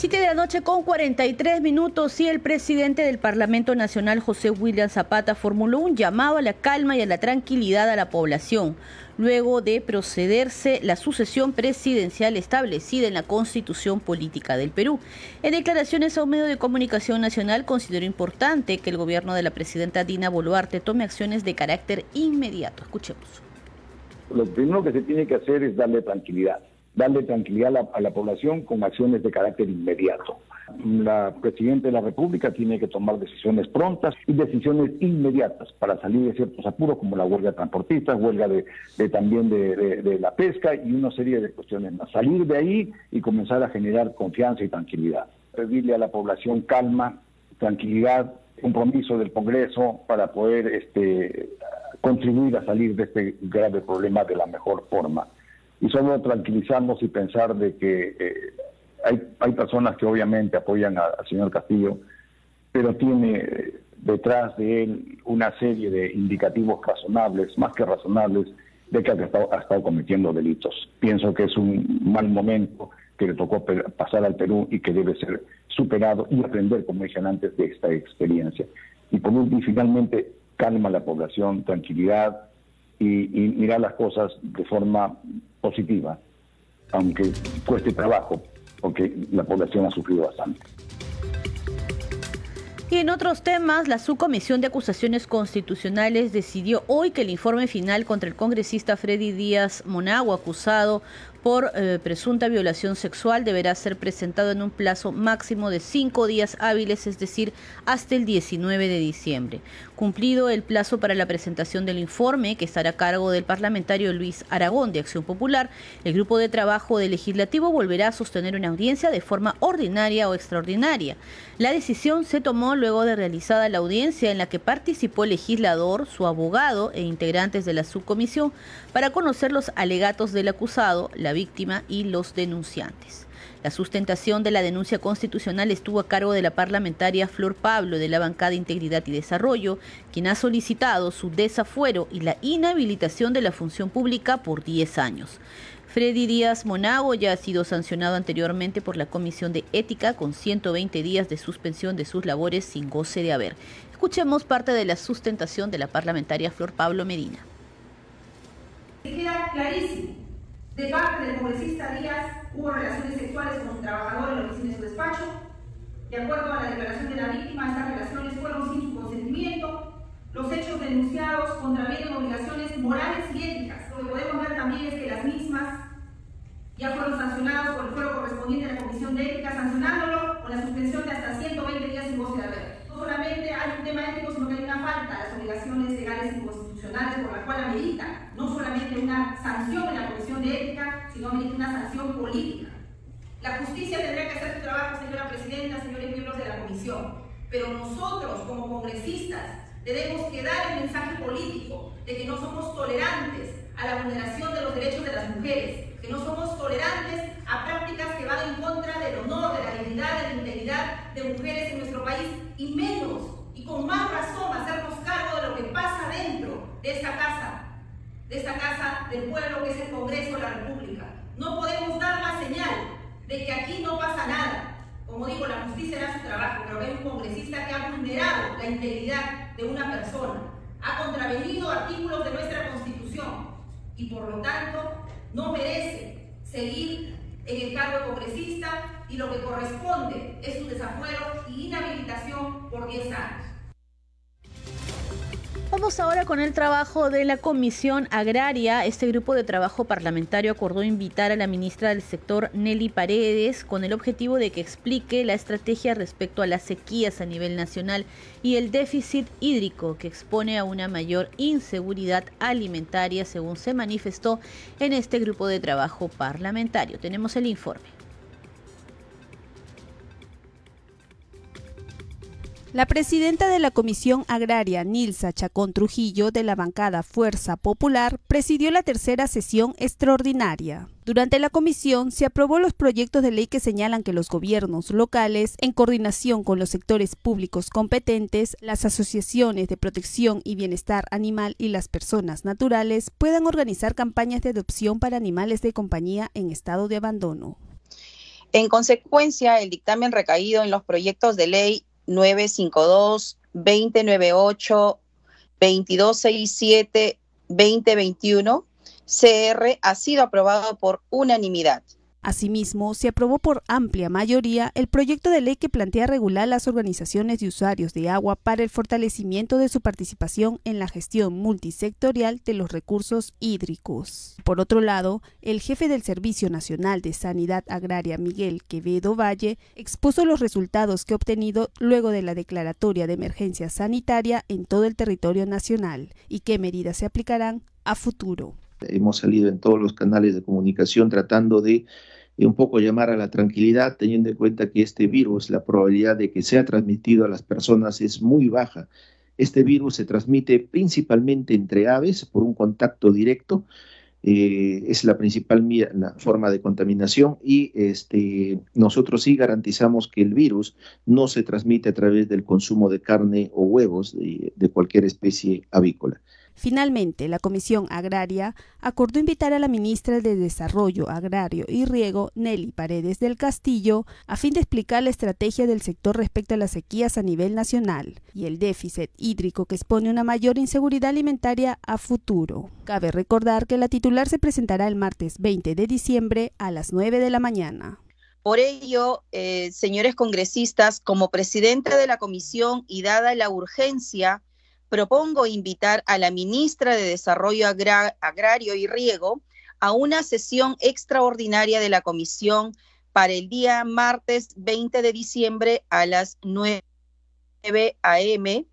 7 de la noche con 43 minutos y el presidente del Parlamento Nacional, José William Zapata, formuló un llamado a la calma y a la tranquilidad a la población, luego de procederse la sucesión presidencial establecida en la Constitución Política del Perú. En declaraciones a un medio de comunicación nacional, consideró importante que el gobierno de la presidenta Dina Boluarte tome acciones de carácter inmediato. Escuchemos. Lo primero que se tiene que hacer es darle tranquilidad darle tranquilidad a la, a la, población con acciones de carácter inmediato. La Presidenta de la República tiene que tomar decisiones prontas y decisiones inmediatas para salir de ciertos apuros como la huelga de transportistas, huelga de, de también de, de, la pesca y una serie de cuestiones más. Salir de ahí y comenzar a generar confianza y tranquilidad. Pedirle a la población calma, tranquilidad, compromiso del Congreso para poder este, contribuir a salir de este grave problema de la mejor forma y solo tranquilizarnos y pensar de que eh, hay, hay personas que obviamente apoyan al señor Castillo, pero tiene detrás de él una serie de indicativos razonables, más que razonables, de que ha estado, ha estado cometiendo delitos. Pienso que es un mal momento que le tocó pasar al Perú y que debe ser superado y aprender, como dije antes, de esta experiencia. Y por último, finalmente, calma la población, tranquilidad y, y mirar las cosas de forma positiva, aunque cueste trabajo, porque la población ha sufrido bastante. Y en otros temas, la Subcomisión de Acusaciones Constitucionales decidió hoy que el informe final contra el congresista Freddy Díaz Monago, acusado por eh, presunta violación sexual deberá ser presentado en un plazo máximo de cinco días hábiles, es decir, hasta el 19 de diciembre. Cumplido el plazo para la presentación del informe, que estará a cargo del parlamentario Luis Aragón de Acción Popular, el grupo de trabajo del legislativo volverá a sostener una audiencia de forma ordinaria o extraordinaria. La decisión se tomó luego de realizada la audiencia en la que participó el legislador, su abogado e integrantes de la subcomisión para conocer los alegatos del acusado, la víctima y los denunciantes. La sustentación de la denuncia constitucional estuvo a cargo de la parlamentaria Flor Pablo de la bancada Integridad y Desarrollo, quien ha solicitado su desafuero y la inhabilitación de la función pública por 10 años. Freddy Díaz Monago ya ha sido sancionado anteriormente por la Comisión de Ética con 120 días de suspensión de sus labores sin goce de haber. Escuchemos parte de la sustentación de la parlamentaria Flor Pablo Medina. Queda clarísimo de parte del congresista Díaz hubo relaciones sexuales con su trabajador en la oficina de su despacho. De acuerdo a la declaración de la víctima, estas relaciones fueron sin su consentimiento. Los hechos denunciados contravienen obligaciones morales y éticas. Lo que podemos ver también es que las mismas ya fueron sancionadas por el fuero correspondiente a la Comisión de Ética, sancionándolo con la suspensión de hasta 120 días sin goce de haber. Solamente hay un tema ético, sino que hay una falta a las obligaciones legales y constitucionales por la cual amerita no solamente una sanción en la Comisión de Ética, sino amerita una sanción política. La justicia tendría que hacer su trabajo, señora Presidenta, señores miembros de la Comisión, pero nosotros como congresistas debemos que dar el mensaje político de que no somos tolerantes a la vulneración de los derechos de las mujeres, que no somos tolerantes a prácticas que van en contra del honor, de la dignidad, de la integridad de mujeres en nuestro país y menos y con más razón hacernos cargo de lo que pasa dentro de esta casa, de esta casa del pueblo que es el Congreso de la República. No podemos dar la señal de que aquí no pasa nada. Como digo, la justicia hará su trabajo, pero hay un congresista que ha vulnerado la integridad de una persona, ha contravenido artículos de nuestra Constitución y por lo tanto no merece seguir en el cargo congresista y lo que corresponde es su desafuero y inhabilitación por 10 años. Vamos ahora con el trabajo de la Comisión Agraria. Este grupo de trabajo parlamentario acordó invitar a la ministra del sector, Nelly Paredes, con el objetivo de que explique la estrategia respecto a las sequías a nivel nacional y el déficit hídrico que expone a una mayor inseguridad alimentaria, según se manifestó en este grupo de trabajo parlamentario. Tenemos el informe. La presidenta de la Comisión Agraria, Nilsa Chacón Trujillo, de la bancada Fuerza Popular, presidió la tercera sesión extraordinaria. Durante la comisión se aprobó los proyectos de ley que señalan que los gobiernos locales, en coordinación con los sectores públicos competentes, las asociaciones de protección y bienestar animal y las personas naturales, puedan organizar campañas de adopción para animales de compañía en estado de abandono. En consecuencia, el dictamen recaído en los proyectos de ley 952, 2098, 2267, 2021, CR ha sido aprobado por unanimidad. Asimismo, se aprobó por amplia mayoría el proyecto de ley que plantea regular las organizaciones de usuarios de agua para el fortalecimiento de su participación en la gestión multisectorial de los recursos hídricos. Por otro lado, el jefe del Servicio Nacional de Sanidad Agraria, Miguel Quevedo Valle, expuso los resultados que ha obtenido luego de la declaratoria de emergencia sanitaria en todo el territorio nacional y qué medidas se aplicarán a futuro. Hemos salido en todos los canales de comunicación tratando de eh, un poco llamar a la tranquilidad, teniendo en cuenta que este virus, la probabilidad de que sea transmitido a las personas es muy baja. Este virus se transmite principalmente entre aves por un contacto directo, eh, es la principal forma de contaminación y este, nosotros sí garantizamos que el virus no se transmite a través del consumo de carne o huevos de cualquier especie avícola. Finalmente, la Comisión Agraria acordó invitar a la ministra de Desarrollo Agrario y Riego, Nelly Paredes del Castillo, a fin de explicar la estrategia del sector respecto a las sequías a nivel nacional y el déficit hídrico que expone una mayor inseguridad alimentaria a futuro. Cabe recordar que la titular se presentará el martes 20 de diciembre a las 9 de la mañana. Por ello, eh, señores congresistas, como presidente de la comisión y dada la urgencia, propongo invitar a la ministra de Desarrollo Agrario y Riego a una sesión extraordinaria de la comisión para el día martes 20 de diciembre a las 9 a.m.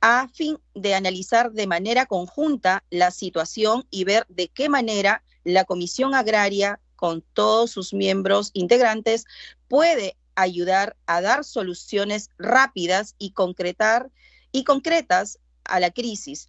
a fin de analizar de manera conjunta la situación y ver de qué manera la Comisión Agraria con todos sus miembros integrantes puede ayudar a dar soluciones rápidas y concretar y concretas a la crisis.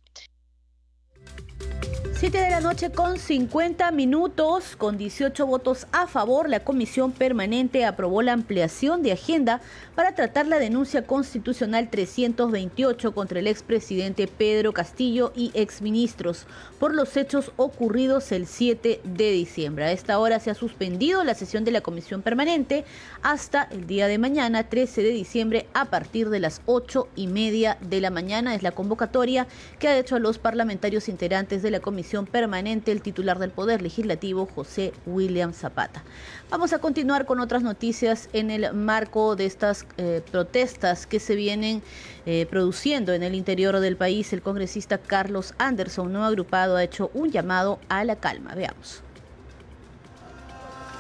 7 de la noche con 50 minutos, con 18 votos a favor, la Comisión Permanente aprobó la ampliación de agenda para tratar la denuncia constitucional 328 contra el expresidente Pedro Castillo y exministros por los hechos ocurridos el 7 de diciembre. A esta hora se ha suspendido la sesión de la Comisión Permanente hasta el día de mañana, 13 de diciembre, a partir de las 8 y media de la mañana. Es la convocatoria que ha hecho a los parlamentarios integrantes de la Comisión permanente el titular del Poder Legislativo, José William Zapata. Vamos a continuar con otras noticias en el marco de estas eh, protestas que se vienen eh, produciendo en el interior del país. El congresista Carlos Anderson, no agrupado, ha hecho un llamado a la calma. Veamos.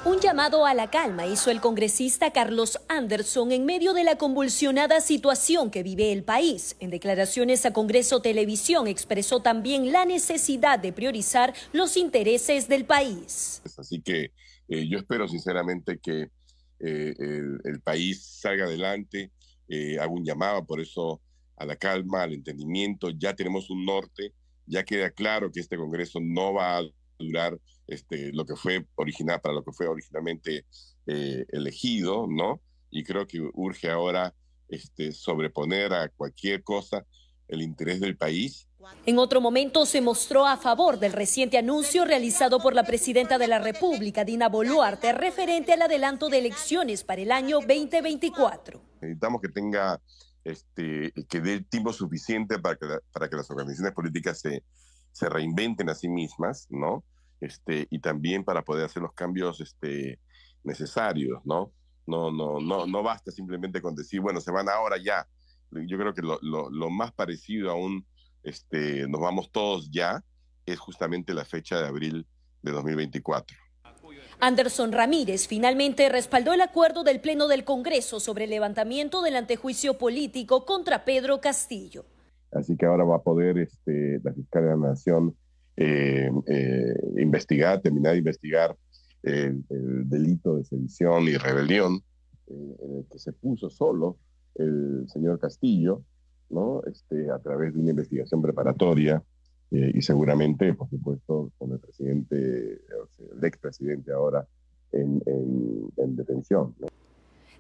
Un llamado a la calma hizo el congresista Carlos Anderson en medio de la convulsionada situación que vive el país. En declaraciones a Congreso Televisión expresó también la necesidad de priorizar los intereses del país. Así que eh, yo espero sinceramente que eh, el, país salga adelante. Eh, hago un llamado por eso a la calma, al entendimiento. Ya tenemos un norte, ya queda claro que este Congreso no va a durar este, lo que fue original, para lo que fue originalmente eh, elegido, ¿no? Y creo que urge ahora este, sobreponer a cualquier cosa el interés del país. En otro momento se mostró a favor del reciente anuncio realizado por la presidenta de la República, Dina Boluarte, referente al adelanto de elecciones para el año 2024. Necesitamos que tenga, este, que dé tiempo suficiente para que, para que las organizaciones políticas se, se reinventen a sí mismas, ¿no? Este, y también para poder hacer los cambios este, necesarios, ¿no? No, no, no, no basta simplemente con decir, bueno, se van ahora ya. Yo creo que lo, lo, más parecido a un, este, nos vamos todos ya, es justamente la fecha de abril de 2024. Anderson Ramírez finalmente respaldó el acuerdo del Pleno del Congreso sobre el levantamiento del antejuicio político contra Pedro Castillo. Así que ahora va a poder este, la fiscal de la Nación eh, eh, investigar, terminar de investigar el, delito de sedición y rebelión eh, en el que se puso solo el señor Castillo, ¿no? Este, a través de una investigación preparatoria y seguramente, por supuesto, con el presidente, el expresidente ahora en, en detención. ¿no?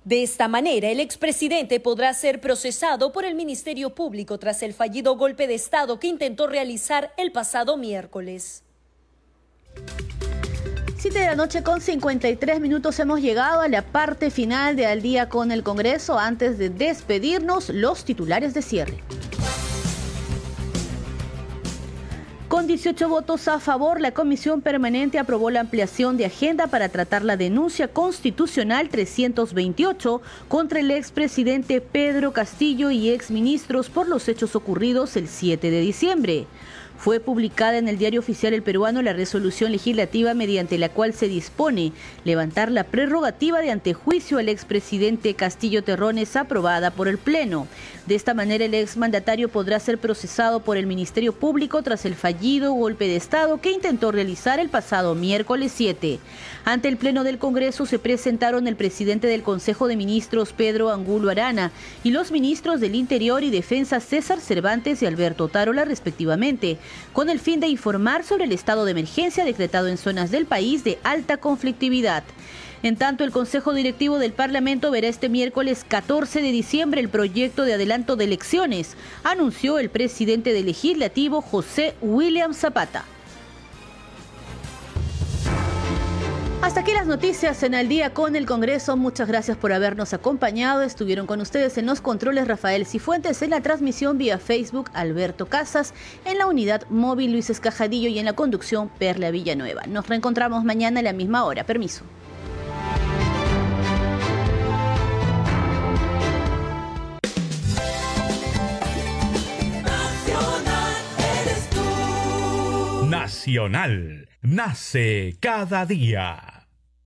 De esta manera, el expresidente podrá ser procesado por el Ministerio Público tras el fallido golpe de Estado que intentó realizar el pasado miércoles. 7 de la noche con 53 minutos hemos llegado a la parte final de Al día con el Congreso. Antes de despedirnos, los titulares de cierre. Con 18 votos a favor, la Comisión Permanente aprobó la ampliación de agenda para tratar la denuncia constitucional 328 contra el expresidente Pedro Castillo y exministros por los hechos ocurridos el 7 de diciembre. Fue publicada en el diario oficial El Peruano la resolución legislativa mediante la cual se dispone levantar la prerrogativa de antejuicio al expresidente Castillo Terrones aprobada por el Pleno. De esta manera el exmandatario podrá ser procesado por el Ministerio Público tras el fallido golpe de Estado que intentó realizar el pasado miércoles 7. Ante el Pleno del Congreso se presentaron el presidente del Consejo de Ministros Pedro Angulo Arana y los ministros del Interior y Defensa César Cervantes y Alberto Tarola respectivamente con el fin de informar sobre el estado de emergencia decretado en zonas del país de alta conflictividad. En tanto, el Consejo Directivo del Parlamento verá este miércoles 14 de diciembre el proyecto de adelanto de elecciones, anunció el presidente del legislativo José William Zapata. Hasta aquí las noticias en el día con el Congreso. Muchas gracias por habernos acompañado. Estuvieron con ustedes en los controles Rafael Cifuentes, en la transmisión vía Facebook Alberto Casas, en la unidad móvil Luis Escajadillo y en la conducción Perla Villanueva. Nos reencontramos mañana a la misma hora. Permiso. Nacional. Nace cada día.